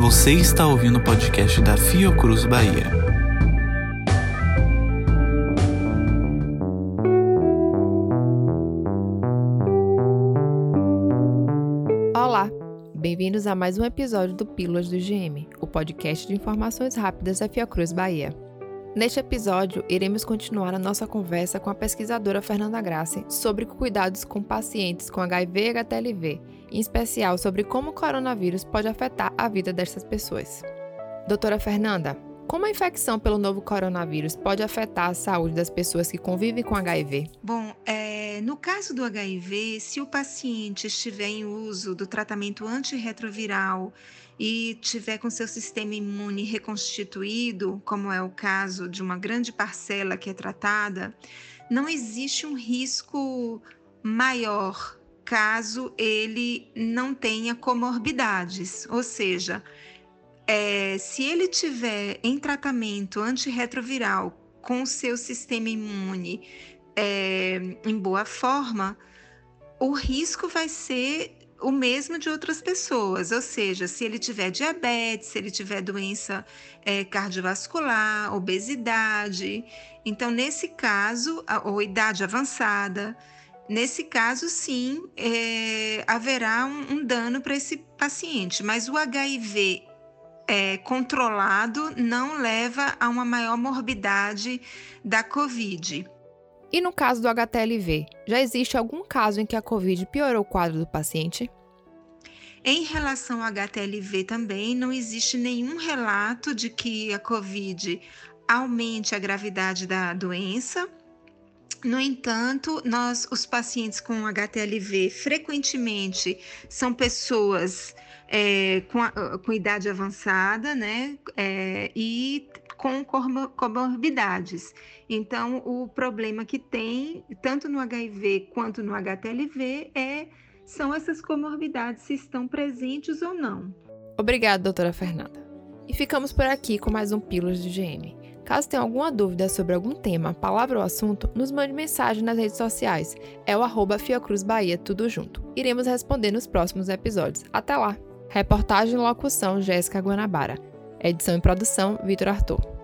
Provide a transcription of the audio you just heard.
Você está ouvindo o podcast da Fiocruz Bahia. Olá, bem-vindos a mais um episódio do Pílulas do GM, o podcast de informações rápidas da Fiocruz Bahia. Neste episódio, iremos continuar a nossa conversa com a pesquisadora Fernanda Grassi sobre cuidados com pacientes com HIV e HTLV, em especial sobre como o coronavírus pode afetar a vida dessas pessoas. Doutora Fernanda, como a infecção pelo novo coronavírus pode afetar a saúde das pessoas que convivem com HIV? Bom, é, no caso do HIV, se o paciente estiver em uso do tratamento antirretroviral e tiver com seu sistema imune reconstituído, como é o caso de uma grande parcela que é tratada, não existe um risco maior caso ele não tenha comorbidades, ou seja, é, se ele tiver em tratamento antirretroviral com seu sistema imune é, em boa forma, o risco vai ser o mesmo de outras pessoas, ou seja, se ele tiver diabetes, se ele tiver doença é, cardiovascular, obesidade, então nesse caso, ou idade avançada, nesse caso sim é, haverá um, um dano para esse paciente, mas o HIV é, controlado não leva a uma maior morbidade da COVID. E no caso do HTLV, já existe algum caso em que a Covid piorou o quadro do paciente? Em relação ao HTLV também, não existe nenhum relato de que a Covid aumente a gravidade da doença. No entanto, nós, os pacientes com HTLV, frequentemente são pessoas é, com, a, com idade avançada, né? É, e com comorbidades. Então, o problema que tem, tanto no HIV quanto no HTLV, é, são essas comorbidades, se estão presentes ou não. Obrigada, doutora Fernanda. E ficamos por aqui com mais um Pílulas de GM. Caso tenha alguma dúvida sobre algum tema, palavra ou assunto, nos mande mensagem nas redes sociais. É o arroba Fiocruz Bahia, tudo junto. Iremos responder nos próximos episódios. Até lá! Reportagem e locução Jéssica Guanabara. Edição e produção Vitor Arthur.